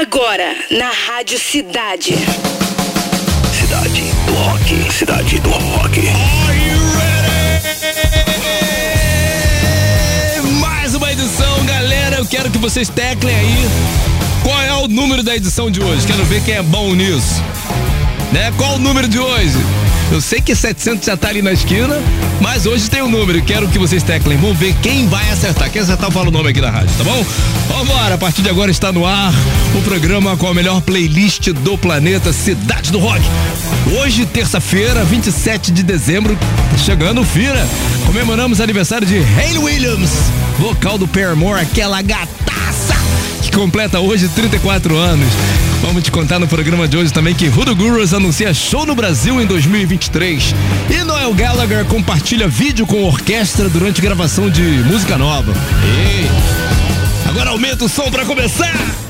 Agora, na Rádio Cidade. Cidade do Rock. Cidade do Rock. Mais uma edição, galera. Eu quero que vocês teclem aí. Qual é o número da edição de hoje? Quero ver quem é bom nisso. Né? Qual o número de hoje? Eu sei que 700 já tá ali na esquina, mas hoje tem um número. Quero que vocês teclem. Vamos ver quem vai acertar. Quem acertar, fala o nome aqui da rádio, tá bom? Vambora, a partir de agora está no ar o programa com a melhor playlist do planeta, Cidade do Rock. Hoje, terça-feira, 27 de dezembro, chegando fira. Comemoramos aniversário de Hayley Williams, vocal do Paramore, aquela gataça que completa hoje 34 anos. Vamos te contar no programa de hoje também que Rudo Gurus anuncia show no Brasil em 2023. E Noel Gallagher compartilha vídeo com orquestra durante gravação de música nova. Ei, agora aumenta o som para começar.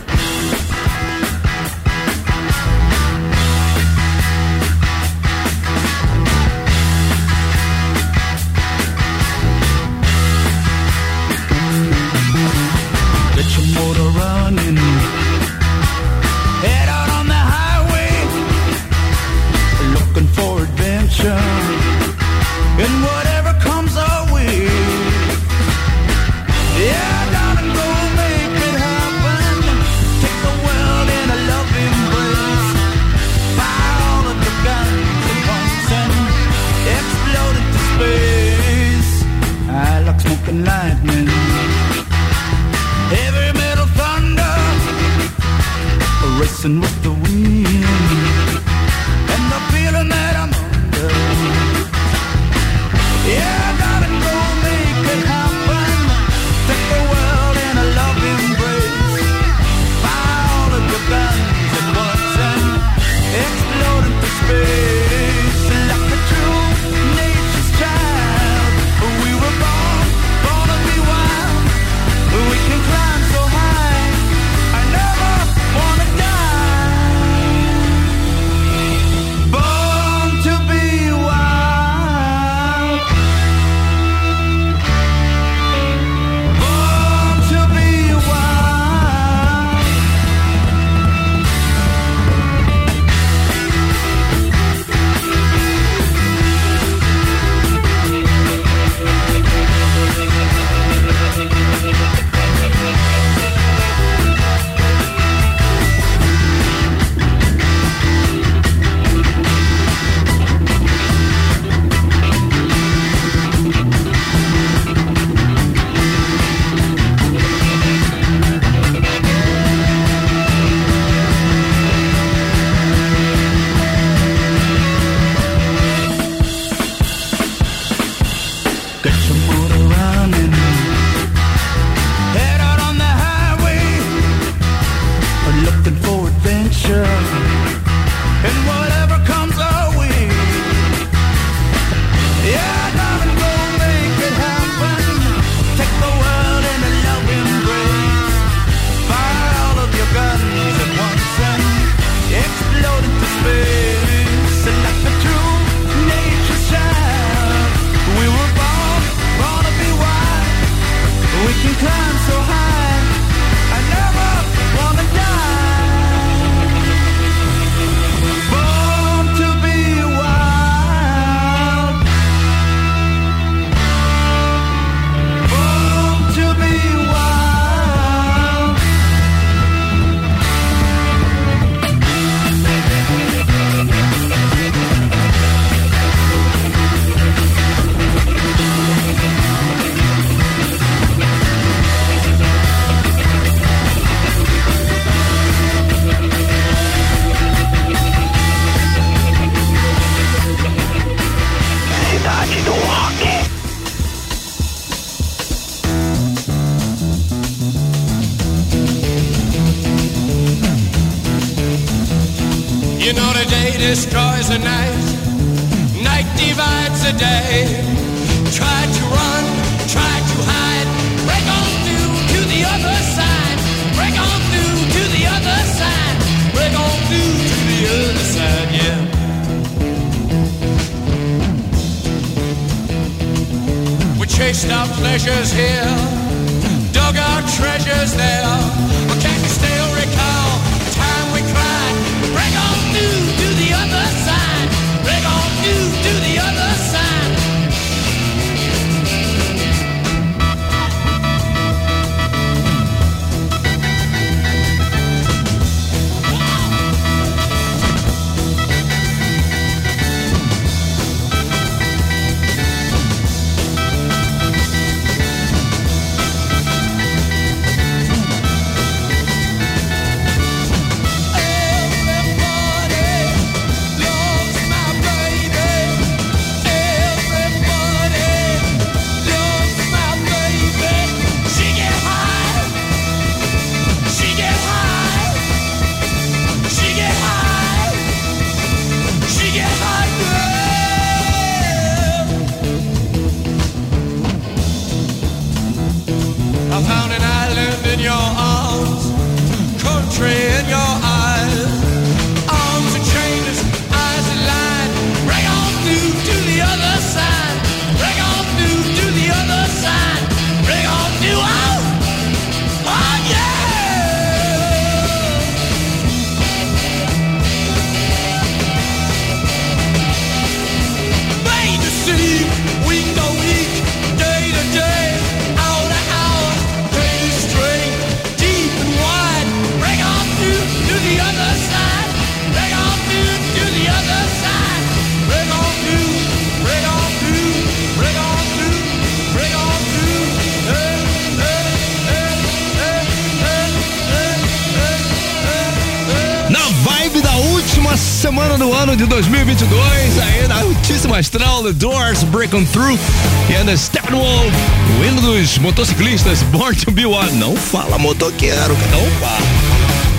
Doors Break On Through e ainda Steppenwolf, o hino dos motociclistas, Born to Be One. Não fala motoqueiro, não fala.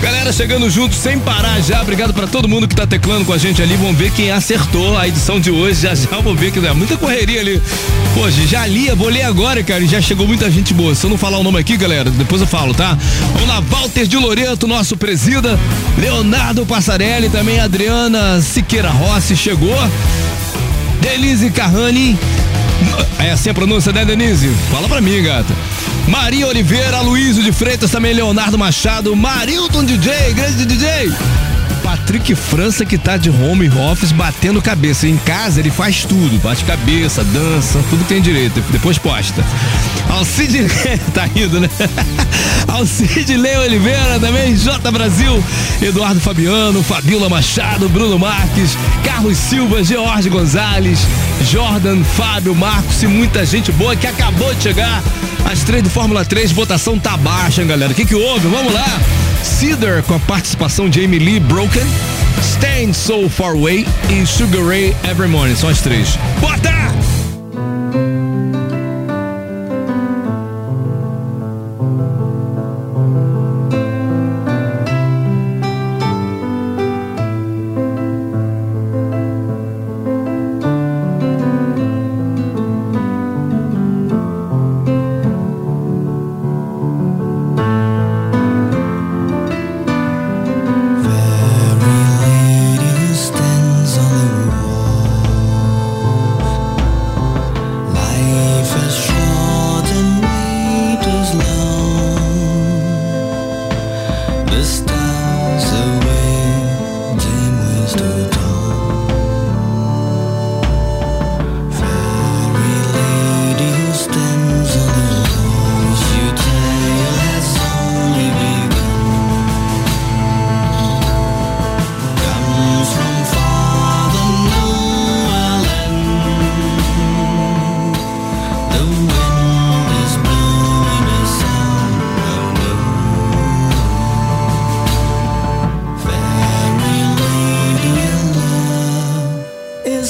Galera, chegando junto sem parar já. Obrigado pra todo mundo que tá teclando com a gente ali. Vamos ver quem acertou a edição de hoje. Já já vou ver que é muita correria ali. Hoje já li, vou ler agora, cara. Já chegou muita gente boa. Se eu não falar o nome aqui, galera, depois eu falo, tá? Vamos lá, Walter de Loreto, nosso presida. Leonardo Passarelli, também Adriana Siqueira Rossi chegou. Denise Carrani. É assim a pronúncia, né, Denise? Fala pra mim, gata. Maria Oliveira, Luísio de Freitas, também Leonardo Machado, Marilton DJ, grande DJ. Patrick França que tá de home office batendo cabeça. Em casa ele faz tudo, bate cabeça, dança, tudo que tem direito. Depois posta. Alcide, tá rindo, né? Alcide Leo Oliveira também, J Brasil, Eduardo Fabiano, Fabiola Machado, Bruno Marques, Carlos Silva, George Gonzalez, Jordan, Fábio, Marcos e muita gente boa que acabou de chegar. As três do Fórmula 3, votação tá baixa, hein, galera. O que que houve? Vamos lá. Cedar com a participação de Amy Lee Broken, Stand So Far Away e Sugar Ray Every Morning. São as três. Bota!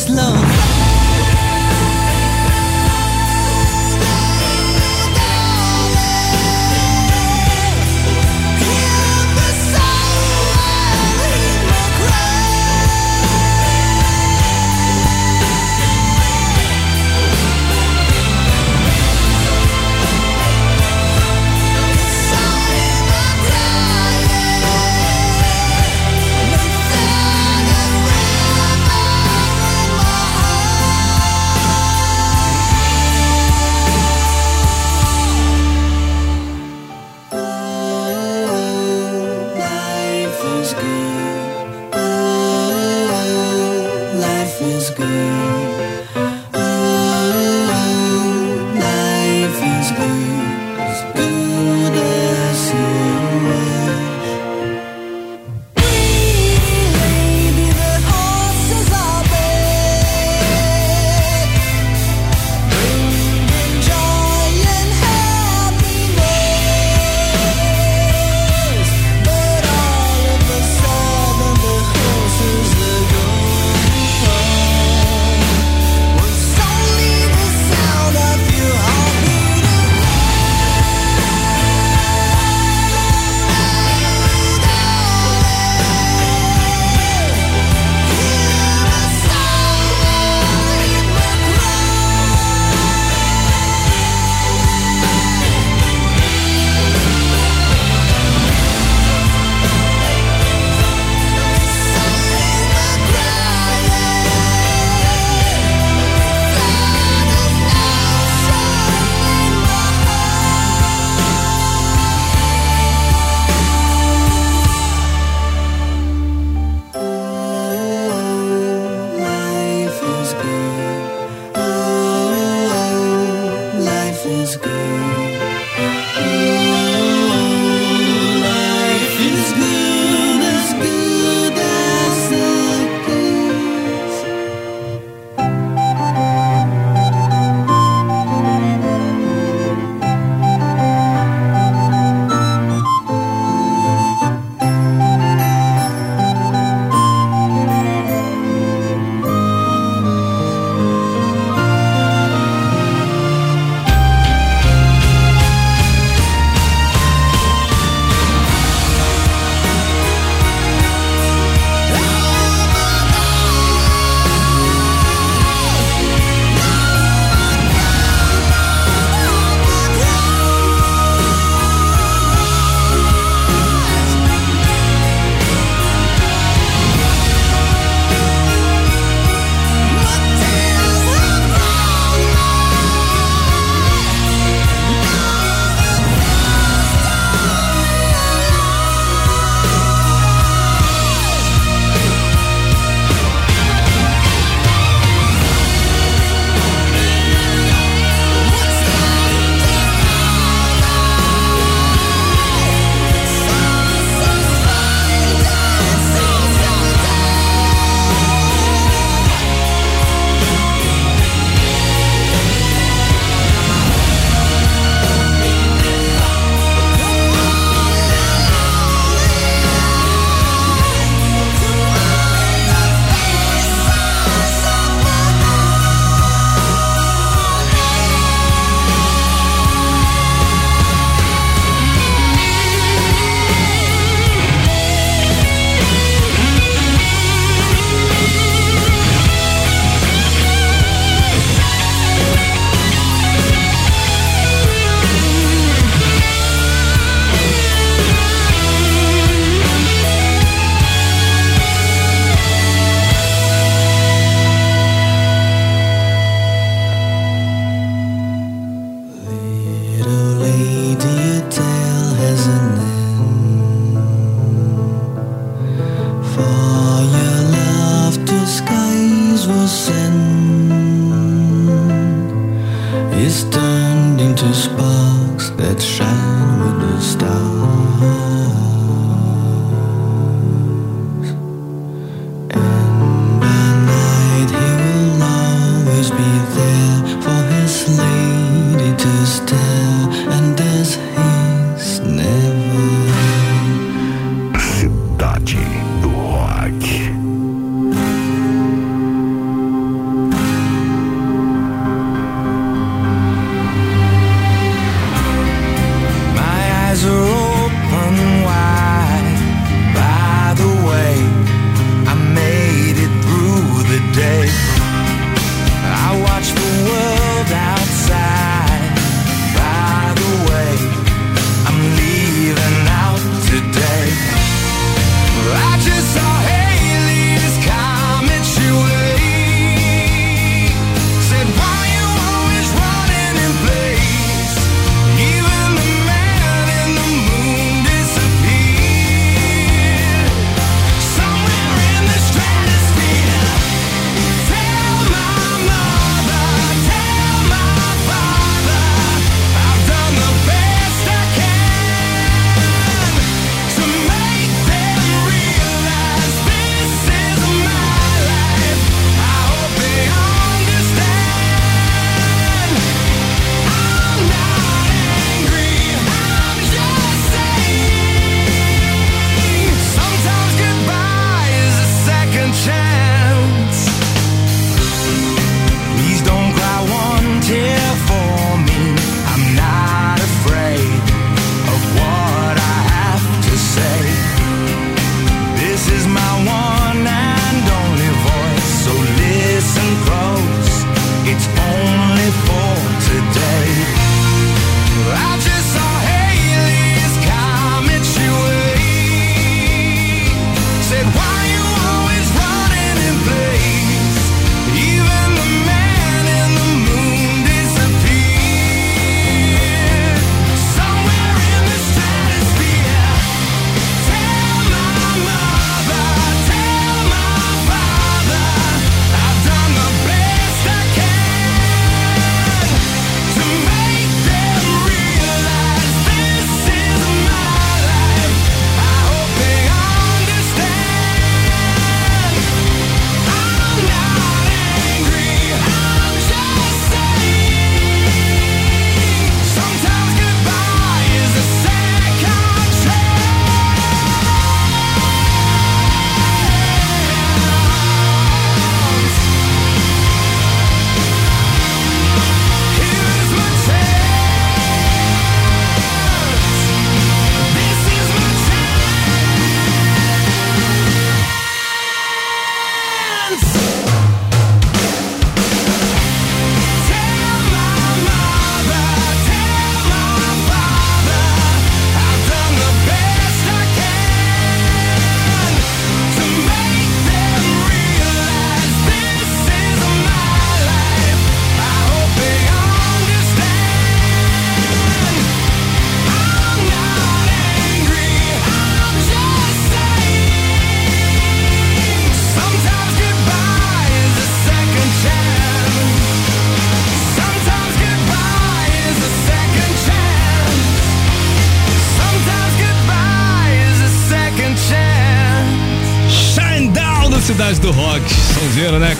this love.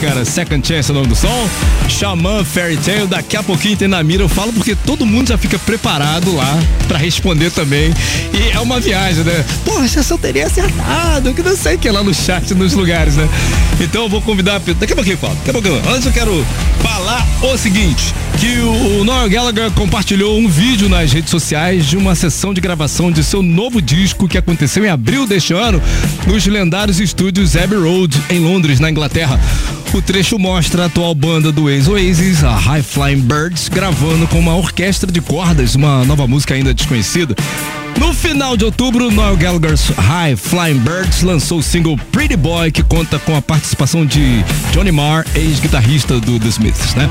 Cara? Second Chance é o nome do som. Xamã Fairy Tale. Daqui a pouquinho tem na mira. Eu falo porque todo mundo já fica preparado lá pra responder também. E é uma viagem, né? Poxa, eu só teria acertado. Que não sei o que é lá no chat, nos lugares, né? Então eu vou convidar. Daqui a pouquinho falo. Daqui a pouquinho. Antes eu quero falar o seguinte: que o, o Noel Gallagher compartilhou um vídeo nas redes sociais de uma sessão de gravação de seu novo disco que aconteceu em abril deste ano nos lendários estúdios Abbey Road, em Londres, na Inglaterra. O trecho mostra a atual banda do ex-Oasis, a High Flying Birds, gravando com uma orquestra de cordas, uma nova música ainda desconhecida. No final de outubro, Noel Gallagher's High Flying Birds lançou o single Pretty Boy, que conta com a participação de Johnny Marr, ex-guitarrista do The Smiths, né?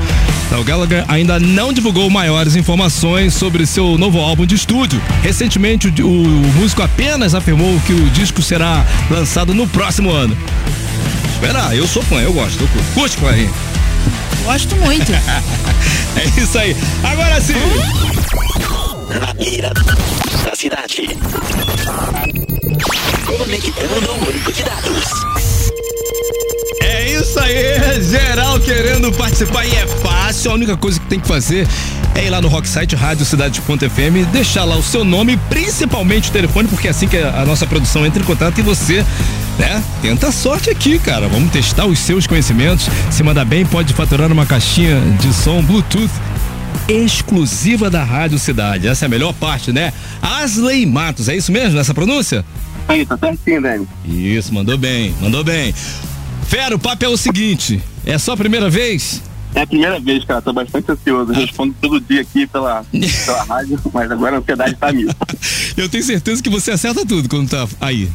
Noel Gallagher ainda não divulgou maiores informações sobre seu novo álbum de estúdio. Recentemente, o, o músico apenas afirmou que o disco será lançado no próximo ano. Espera, eu sou fã, eu gosto. Eu curto. Curte, Clarinha? Gosto muito. É isso aí. Agora sim. Na mira da cidade. Conectando o banco de dados. É isso aí, geral querendo participar e é fácil. A única coisa que tem que fazer é ir lá no Rocksite Rádio Cidade.fm, deixar lá o seu nome, principalmente o telefone, porque é assim que a nossa produção entra em contato e você, né, tenta a sorte aqui, cara. Vamos testar os seus conhecimentos. Se mandar bem, pode faturar uma caixinha de som Bluetooth exclusiva da Rádio Cidade. Essa é a melhor parte, né? Asley Matos, é isso mesmo, nessa pronúncia? Aí, tá certinho, Dani. Isso, mandou bem, mandou bem. Fera, o papo é o seguinte: é só a primeira vez? É a primeira vez, cara, tô bastante ansioso. Eu respondo todo dia aqui pela, pela rádio, mas agora a ansiedade tá mil. Eu tenho certeza que você acerta tudo quando tá aí.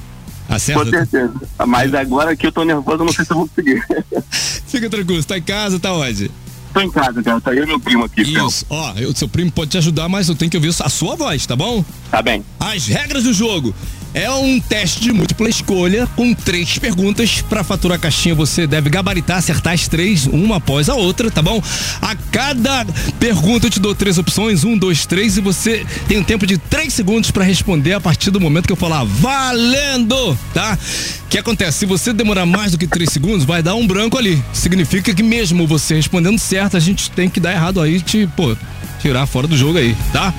Com Acerta tudo. certeza. Mas agora que eu tô nervoso, eu não sei se eu vou conseguir. Fica tranquilo, você tá em casa, tá onde? Tô em casa, cara. Tá eu e meu primo aqui. Isso, ó, o seu primo pode te ajudar, mas eu tenho que ouvir a sua voz, tá bom? Tá bem. As regras do jogo. É um teste de múltipla escolha com três perguntas. Para faturar a caixinha, você deve gabaritar, acertar as três, uma após a outra, tá bom? A cada pergunta eu te dou três opções: um, dois, três, e você tem um tempo de três segundos para responder a partir do momento que eu falar valendo, tá? O que acontece? Se você demorar mais do que três segundos, vai dar um branco ali. Significa que mesmo você respondendo certo, a gente tem que dar errado aí, te, pô, tirar fora do jogo aí, tá?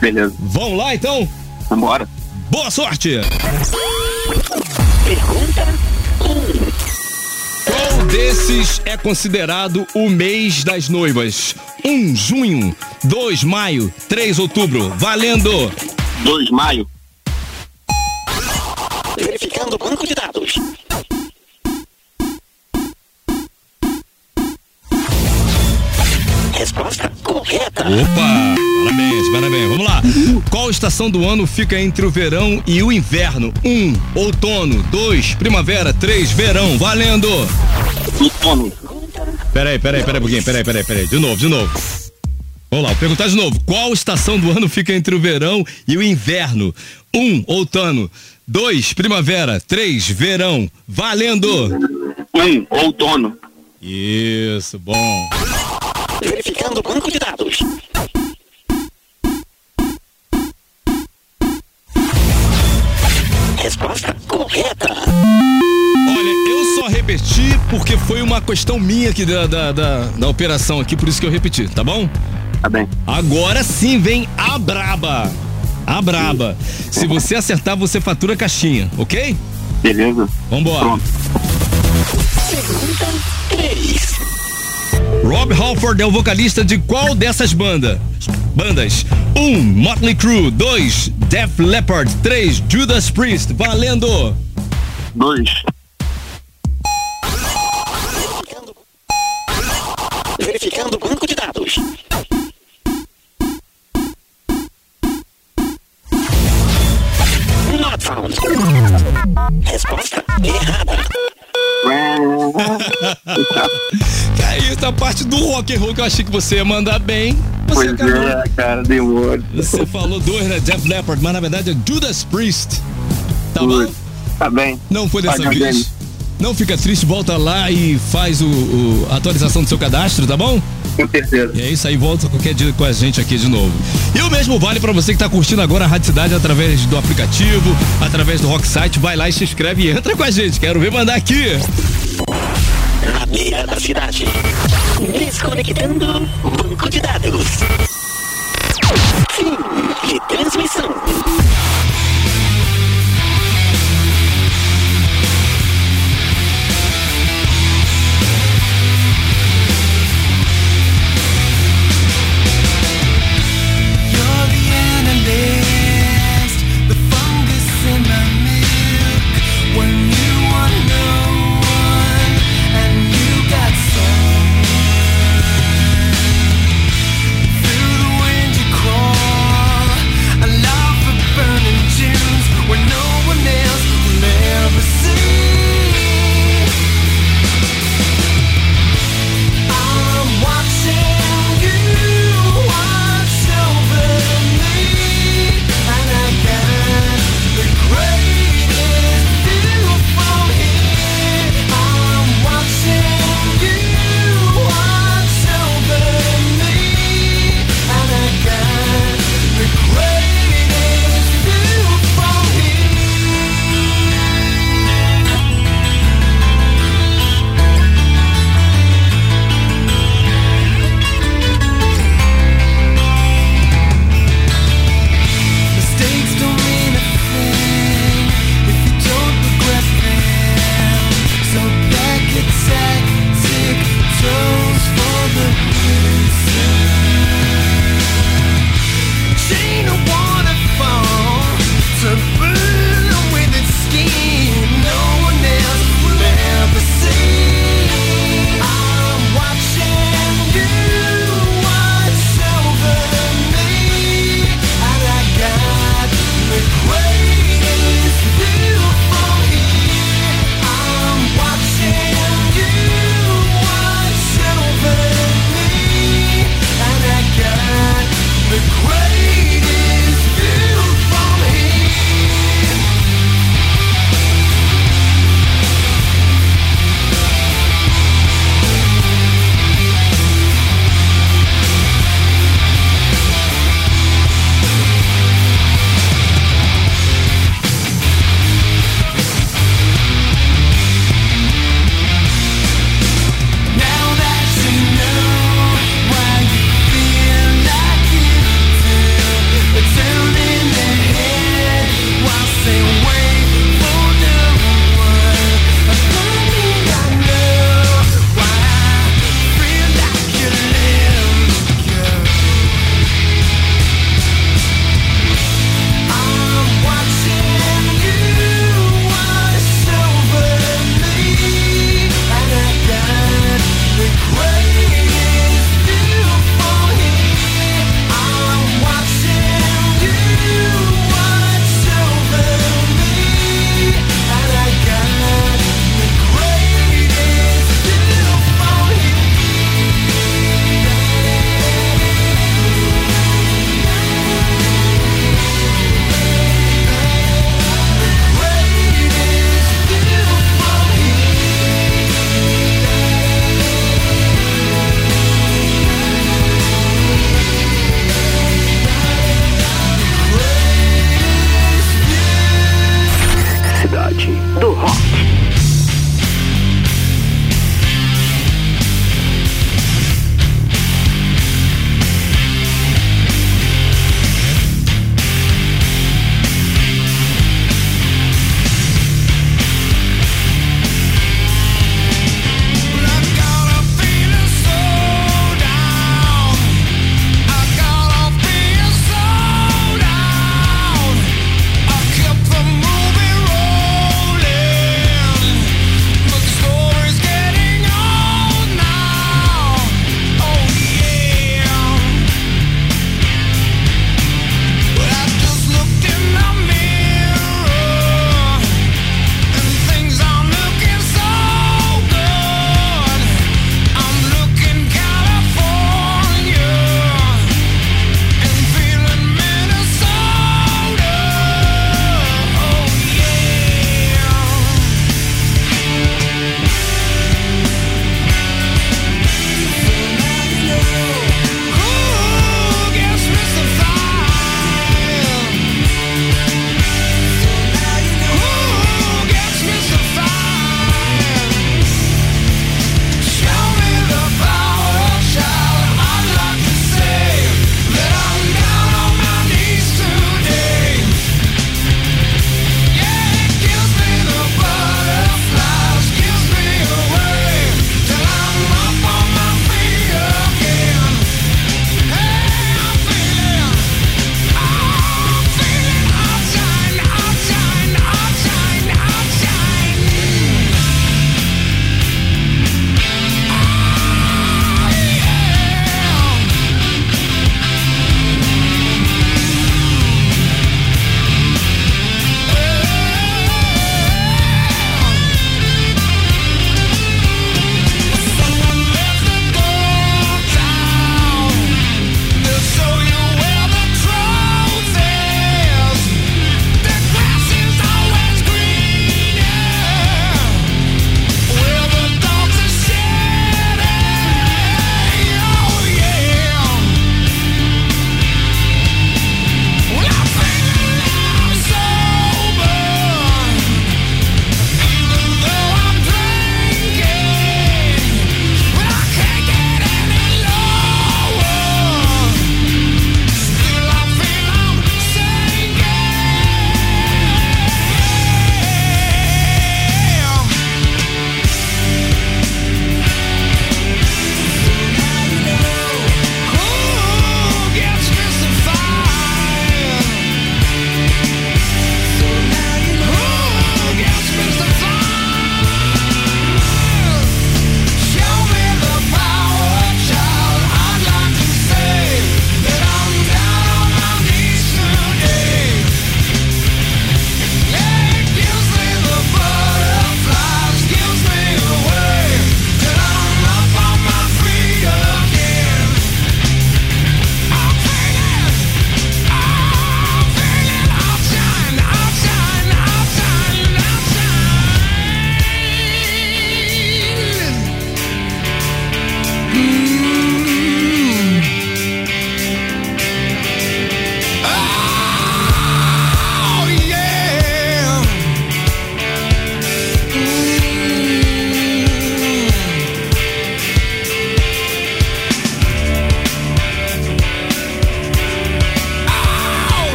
Beleza. Vamos lá então? Vambora. Boa sorte! Pergunta Qual desses é considerado o mês das noivas? 1. Um, junho. 2. Maio. 3. Outubro. Valendo! 2 maio. Opa! Parabéns, parabéns. Vamos lá. Qual estação do ano fica entre o verão e o inverno? 1. Um, outono. 2. Primavera. 3. Verão. Valendo! Outono. Peraí, peraí, peraí, pouquinho. Peraí, peraí, peraí. De novo, de novo. Vamos lá, vou perguntar de novo. Qual estação do ano fica entre o verão e o inverno? 1. Um, outono. 2. Primavera. 3. Verão. Valendo! 1 um, outono. Isso, bom. Verificando o banco de dados. Resposta correta. Olha, eu só repeti porque foi uma questão minha aqui da, da, da, da operação aqui, por isso que eu repeti, tá bom? Tá bem. Agora sim vem a braba. A braba. Se você acertar, você fatura a caixinha, ok? Beleza. Vambora. Pronto. Pergunta 3. Rob Halford é o vocalista de qual dessas bandas? Bandas. 1. Um, Motley Crue. 2. Def Leppard. 3. Judas Priest. Valendo! 2. Verificando. Verificando o banco de dados. Not found. Resposta errada. É isso, a parte do rock and roll que eu achei que você ia mandar bem. Você Pois acabou. é, cara, demorou. Você falou dois, né? Def Leppard, mas na verdade é Judas Priest. Tá bom? Tá bem. Não foi dessa Vai, vez. Não fica triste, volta lá e faz o, o- a atualização do seu cadastro, tá bom? Com certeza. E é isso aí, volta qualquer dia com a gente aqui de novo. E o mesmo vale pra você que tá curtindo agora a Rádio Cidade através do aplicativo, através do Rock Site. Vai lá e se inscreve e entra com a gente. Quero ver mandar aqui. na beira da cidade. Desconectando banco de dados. Fim de transmissão.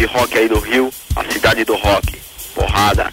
De rock aí do Rio, a cidade do rock. Porrada.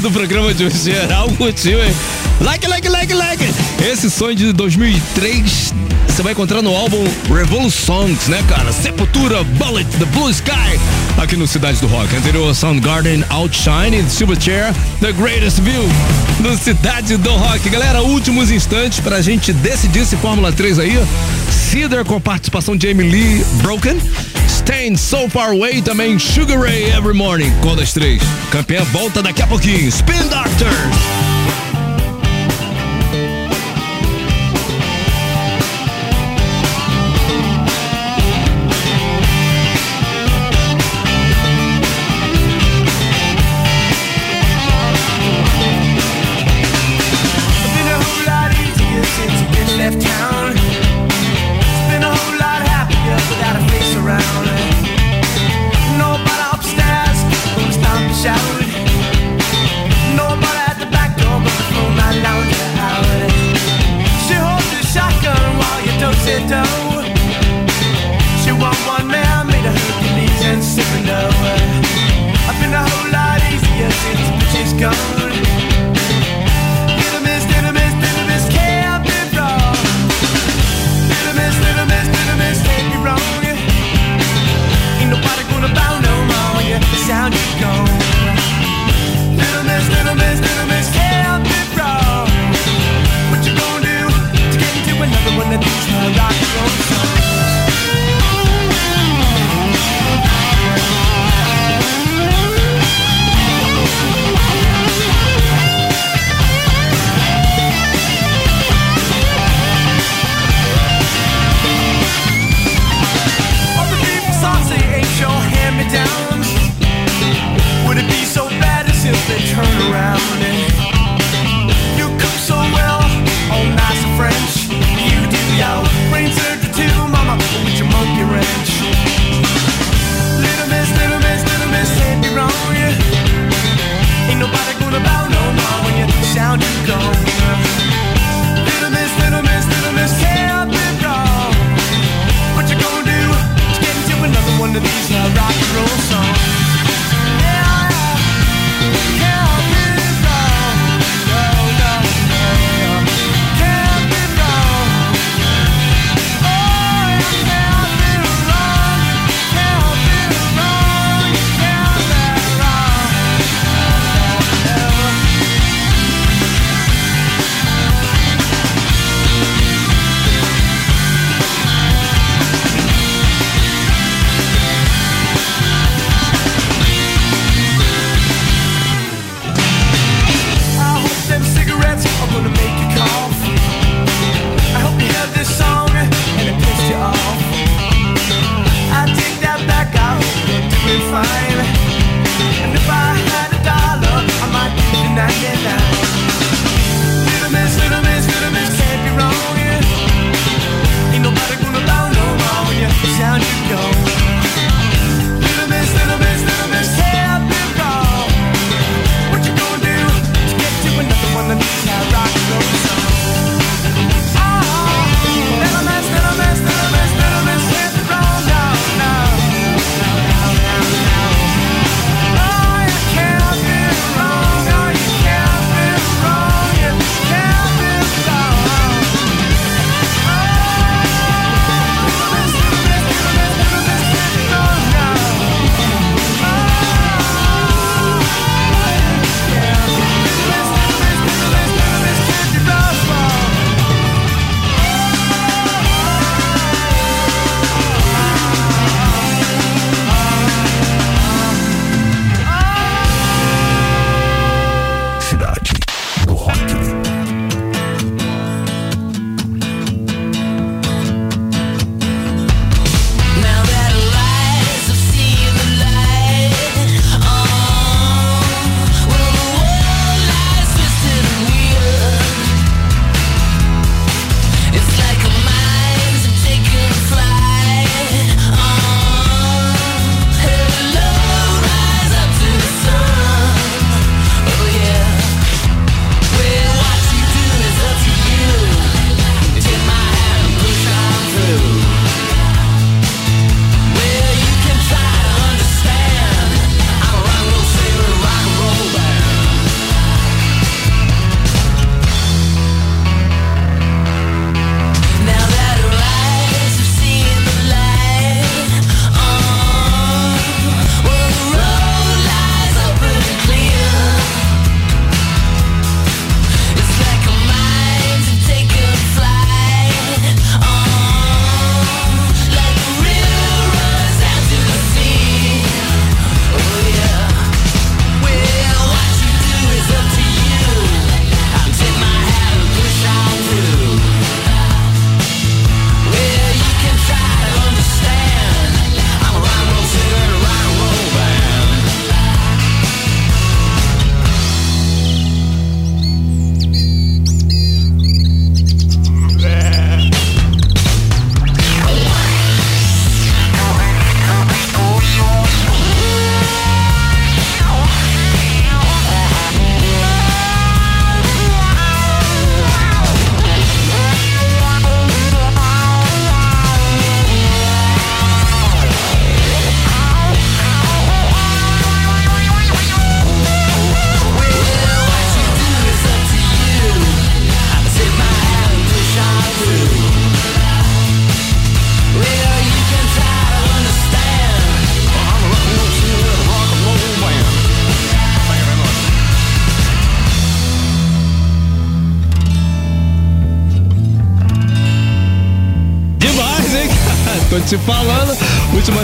Do programa de hoje. Geral curtiu, hein? Like, like, like, like. Esse sonho de 2003 você vai encontrar no álbum Revolutions, né, cara? Sepultura, Bullet, The Blue Sky, aqui no Cidade do Rock. Anterior, Soundgarden, Outshine, Silverchair, The Greatest View, no Cidade do Rock. Galera, últimos instantes pra gente decidir esse Fórmula 3 aí. Cedar com participação de Lee, Broken. Stand So Far Away também Sugar Ray Every Morning. Qual das três? Campeã volta daqui a pouquinho. Spin Doctors. fine. And if I had a dollar, I might give you 99.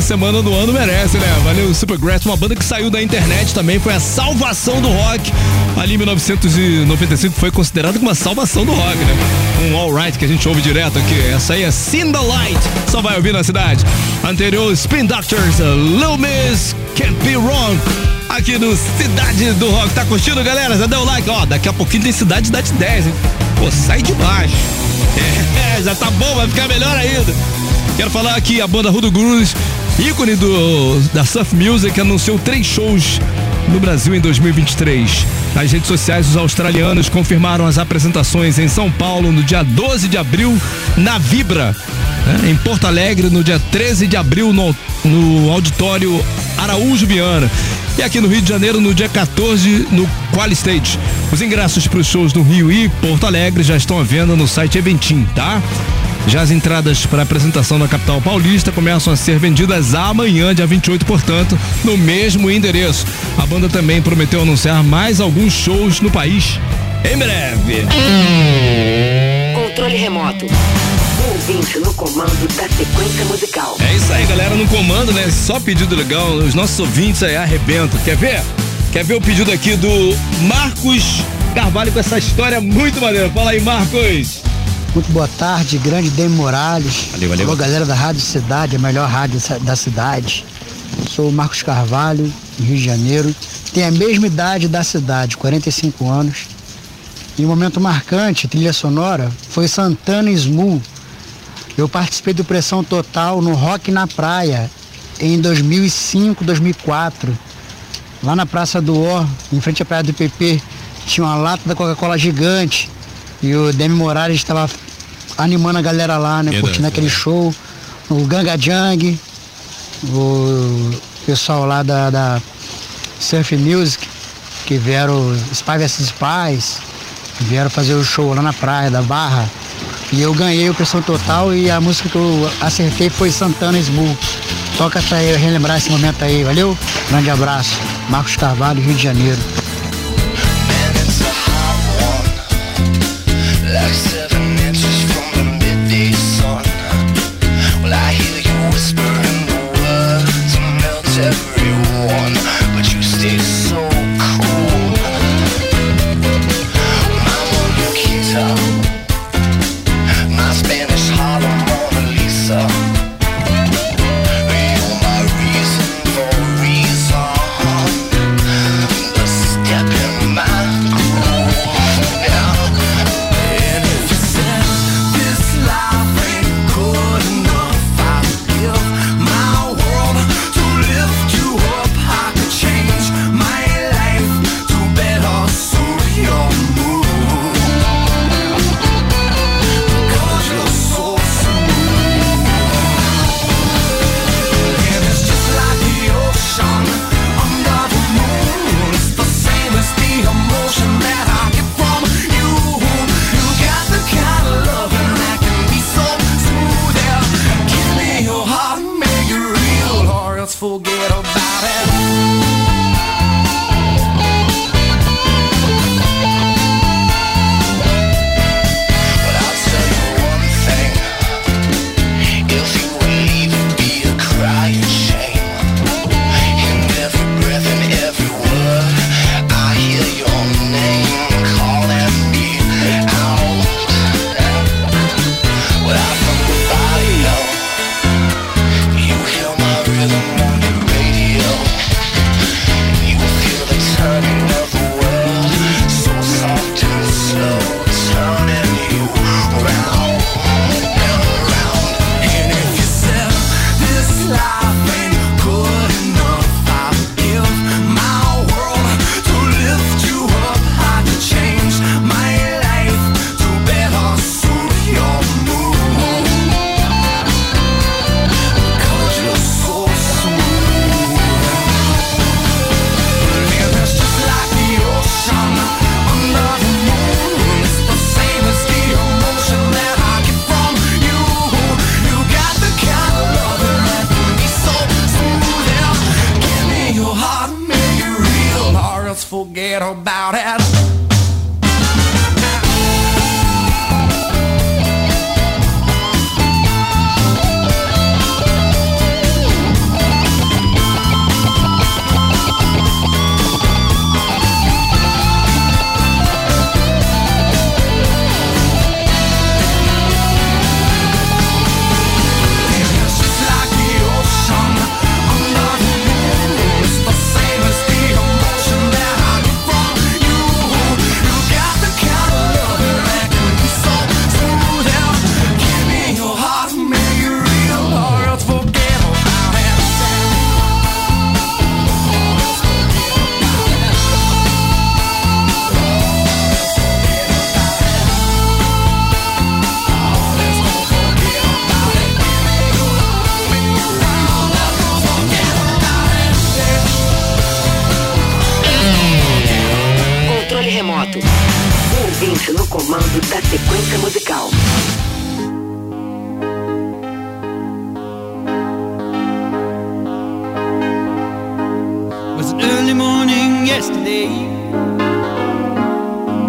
Semana do ano merece, né? Valeu, Supergrass, uma banda que saiu da internet também, foi a salvação do rock. Ali em 1995 foi considerado como uma salvação do rock, né? Um alright que a gente ouve direto aqui. Essa aí é Cinda Light, só vai ouvir na cidade. Anterior, Spin Doctors, Lil Miss, Can't Be Wrong. Aqui no Cidade do Rock. Tá curtindo, galera? Já deu like? Ó, daqui a pouquinho tem Cidade Cidade 10, hein? Pô, sai de baixo. É, já tá bom, vai ficar melhor ainda. Quero falar aqui a banda Rudo Gruz, ícone do, da Surf Music, anunciou três shows no Brasil em 2023. Nas redes sociais, os australianos confirmaram as apresentações em São Paulo no dia 12 de abril, na Vibra. né, Em Porto Alegre, no dia 13 de abril, no, no auditório Araújo Viana. E aqui no Rio de Janeiro, no dia 14, no Quali Stage. Os ingressos para os shows no Rio e Porto Alegre já estão à venda no site Eventim, tá? Já as entradas para a apresentação na capital paulista começam a ser vendidas amanhã, dia 28, portanto, no mesmo endereço. A banda também prometeu anunciar mais alguns shows no país em breve. Controle remoto. Ouvinte no comando da sequência musical. É isso aí, galera, no comando, né? Só pedido legal, os nossos ouvintes aí arrebentam. Quer ver? Quer ver o pedido aqui do Marcos Carvalho com essa história muito maneira? Fala aí, Marcos. Muito boa tarde, grande Demi Morales. Valeu, valeu. Alô, galera da Rádio Cidade, a melhor rádio da cidade. Sou o Marcos Carvalho, do Rio de Janeiro. Tenho a mesma idade da cidade, 45 anos. E um momento marcante, trilha sonora, foi Santana Smooth. Eu participei do Pressão Total no Rock na Praia em 2005, 2004. Lá na Praça do Ó, em frente à Praia do PP, tinha uma lata da Coca-Cola gigante. E o Demi Morales estava animando a galera lá, né? Curtindo aquele né? show. O Ganga Jang, o pessoal lá da, da Surf Music, que vieram, Spy vs Spies, vieram fazer o show lá na praia da Barra. E eu ganhei o Pressão Total e a música que eu acertei foi Santana Smooth. Toca essa aí, relembrar esse momento aí, valeu? Grande abraço. Marcos Carvalho, Rio de Janeiro. Ouvinte no comando da sequência musical. Was an early morning yesterday.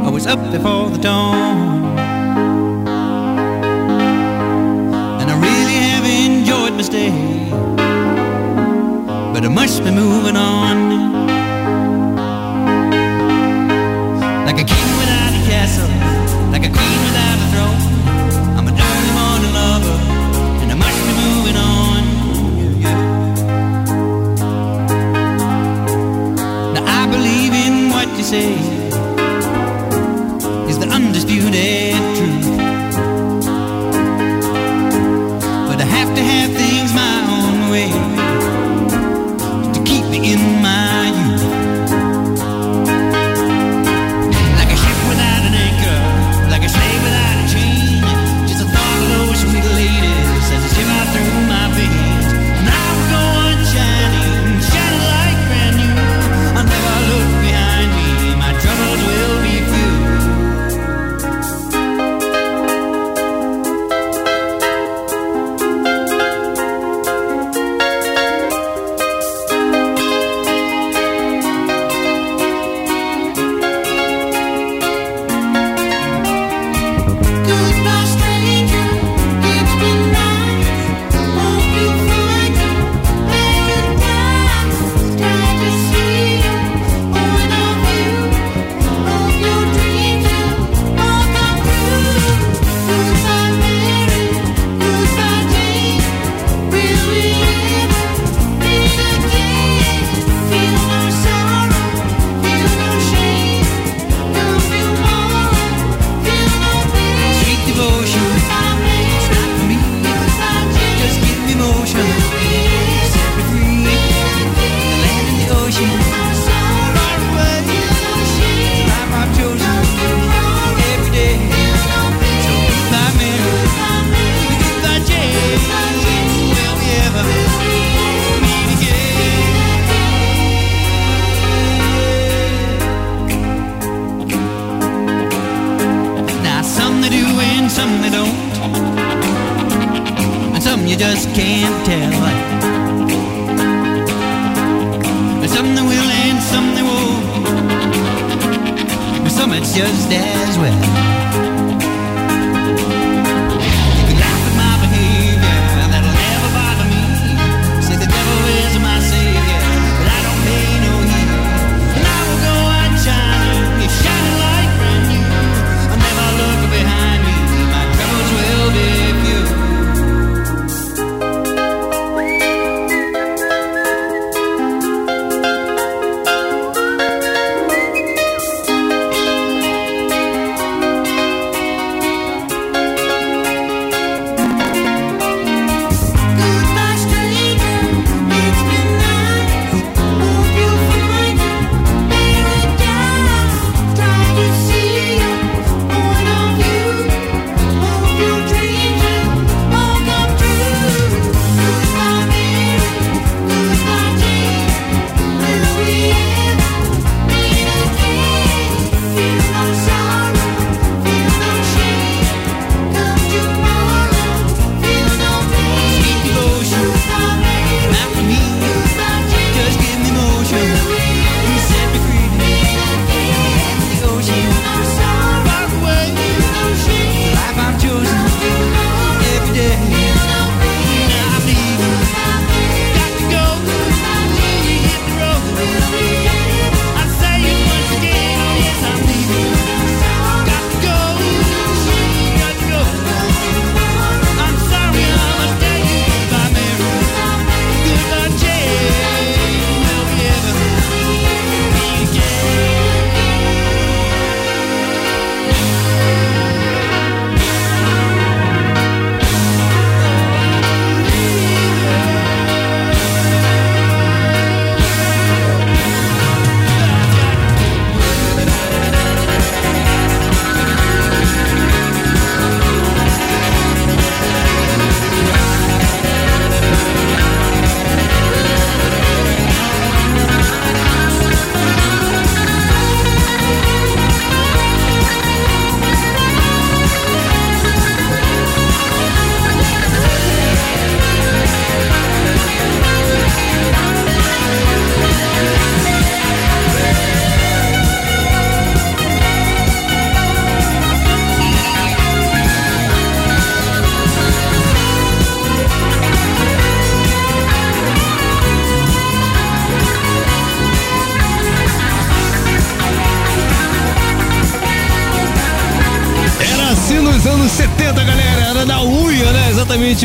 I was up before the dawn. And I really have enjoyed my stay. But I must be moving on. dizer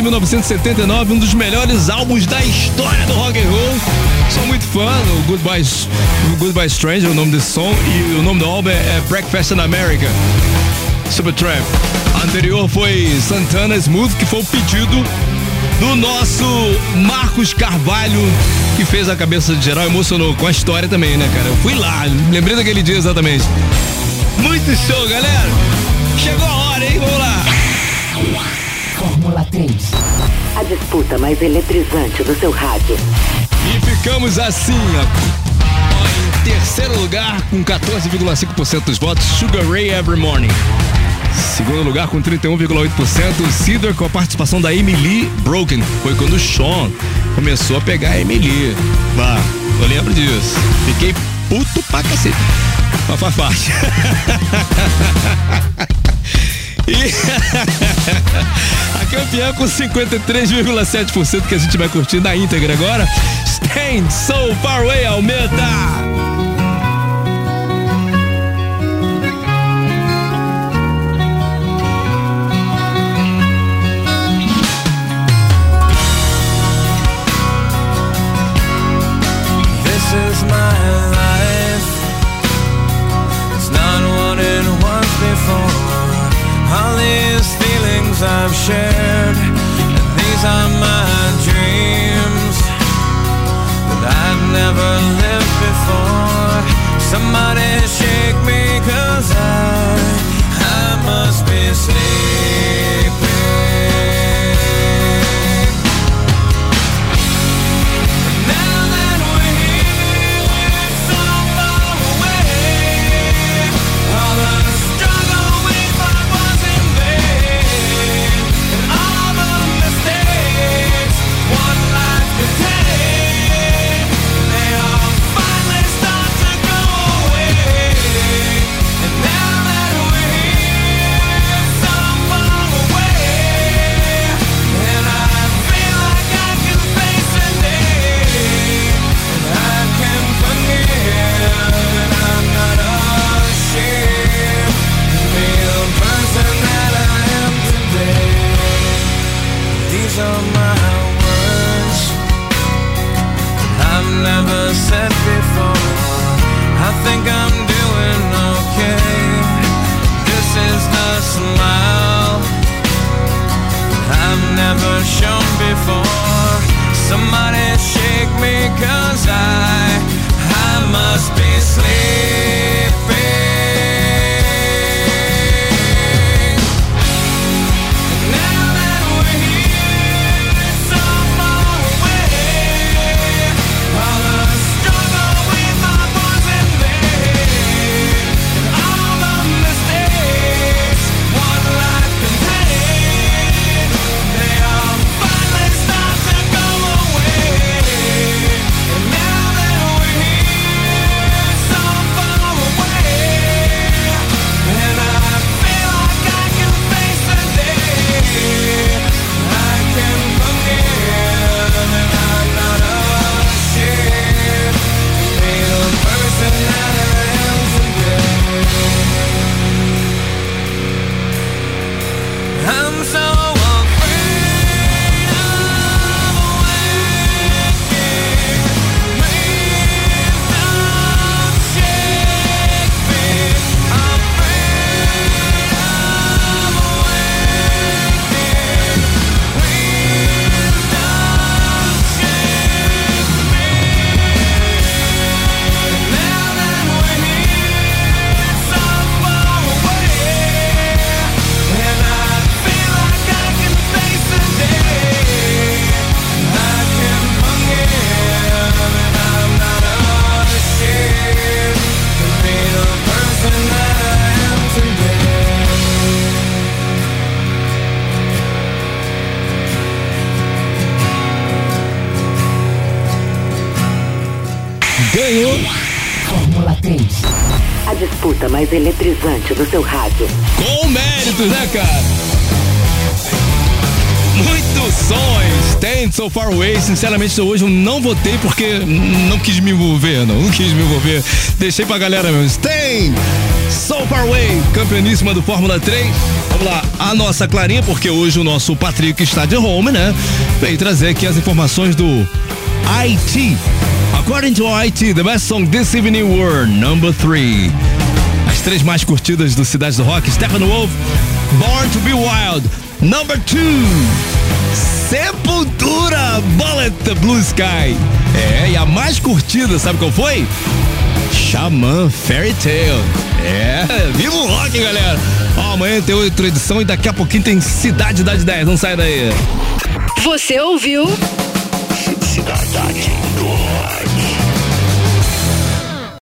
1979, um dos melhores álbuns da história do rock and roll. Sou muito fã do Goodbye, Goodbye Stranger, o nome desse som, e o nome do álbum é é Breakfast in America. Supertramp. Anterior foi Santana Smooth, que foi o pedido do nosso Marcos Carvalho, que fez a cabeça de geral, emocionou com a história também, né, cara? Eu fui lá, lembrei daquele dia exatamente. Muito show, galera! Chegou Fórmula 3. A disputa mais eletrizante do seu rádio. E ficamos assim, ó. Em terceiro lugar, com 14,5% dos votos, Sugar Ray Every Morning. Segundo lugar, com 31,8%, Cedar com a participação da Emily Broken. Foi quando o Sean começou a pegar a Emily. Bah, eu lembro disso. Fiquei puto pra cacete. Mas faz parte. E campeã com 53,7% que a gente vai curtir na íntegra agora. Stand So Far Away aumenta. I've shared, and these are my dreams that I've never lived before. Somebody shake me, cause I, I must be sleeping. Do seu rádio. com méritos, né, cara? Muitos sons, Stand So Far Away. Sinceramente, hoje eu não votei porque não quis me envolver, não. Não quis me envolver. Deixei pra galera mesmo. Stand So Far Away, campeoníssima do Fórmula 3. Vamos lá, a nossa Clarinha, porque hoje o nosso Patrick está de home, né? Veio trazer aqui as informações do IT. According to IT, the best song this evening were number three. Três mais curtidas do Cidade do Rock, Steppenwolf, Born to Be Wild. Number two, Sepultura, Bullet the Blue Sky. É, e a mais curtida, sabe qual foi? Xamã Fairy Tale. É, viva o rock, galera. Ó, amanhã tem outra edição e daqui a pouquinho tem Cidade das 10. Não sai daí. Você ouviu? Cidade.